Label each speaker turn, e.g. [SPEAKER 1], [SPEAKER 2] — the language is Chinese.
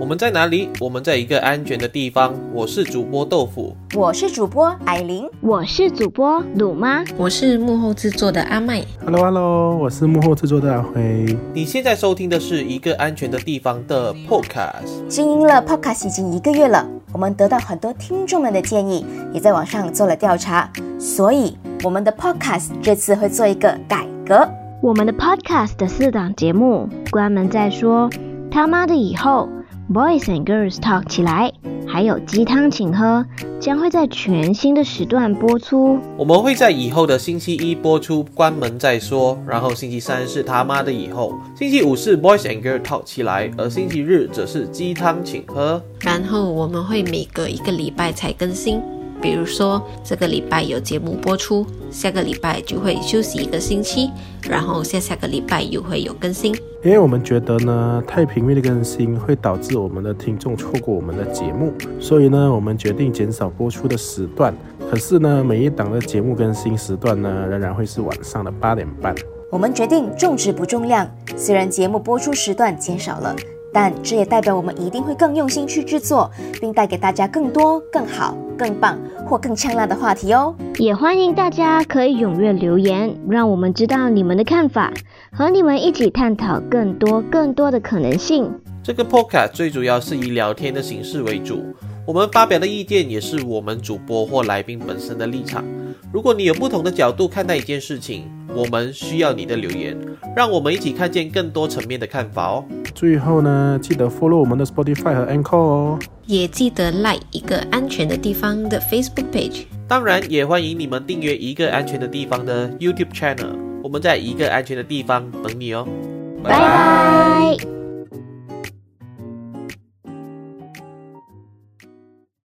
[SPEAKER 1] 我们在哪里？我们在一个安全的地方。我是主播豆腐，
[SPEAKER 2] 我是主播艾琳，
[SPEAKER 3] 我是主播鲁妈，
[SPEAKER 4] 我是幕后制作的阿麦。
[SPEAKER 5] Hello Hello，我是幕后制作的阿辉。
[SPEAKER 1] 你现在收听的是一个安全的地方的 Podcast。
[SPEAKER 2] 经营了 Podcast 已经一个月了，我们得到很多听众们的建议，也在网上做了调查，所以我们的 Podcast 这次会做一个改革。
[SPEAKER 3] 我们的 Podcast 的四档节目关门再说，他妈的以后。Boys and Girls Talk 起来，还有鸡汤请喝，将会在全新的时段播出。
[SPEAKER 1] 我们会在以后的星期一播出，关门再说。然后星期三是他妈的以后，星期五是 Boys and Girls Talk 起来，而星期日则是鸡汤请喝。
[SPEAKER 4] 然后我们会每隔一个礼拜才更新。比如说，这个礼拜有节目播出，下个礼拜就会休息一个星期，然后下下个礼拜又会有更新。
[SPEAKER 5] 因为我们觉得呢，太频密的更新会导致我们的听众错过我们的节目，所以呢，我们决定减少播出的时段。可是呢，每一档的节目更新时段呢，仍然会是晚上的八点半。
[SPEAKER 2] 我们决定重质不重量，虽然节目播出时段减少了。但这也代表我们一定会更用心去制作，并带给大家更多、更好、更棒或更呛辣的话题哦。
[SPEAKER 3] 也欢迎大家可以踊跃留言，让我们知道你们的看法，和你们一起探讨更多、更多的可能性。
[SPEAKER 1] 这个 podcast 最主要是以聊天的形式为主，我们发表的意见也是我们主播或来宾本身的立场。如果你有不同的角度看待一件事情，我们需要你的留言，让我们一起看见更多层面的看法哦。
[SPEAKER 5] 最后呢，记得 follow 我们的 Spotify 和 Anchor 哦，
[SPEAKER 4] 也记得 like 一个安全的地方的 Facebook page。
[SPEAKER 1] 当然，也欢迎你们订阅一个安全的地方的 YouTube channel。我们在一个安全的地方等你哦。
[SPEAKER 3] 拜拜。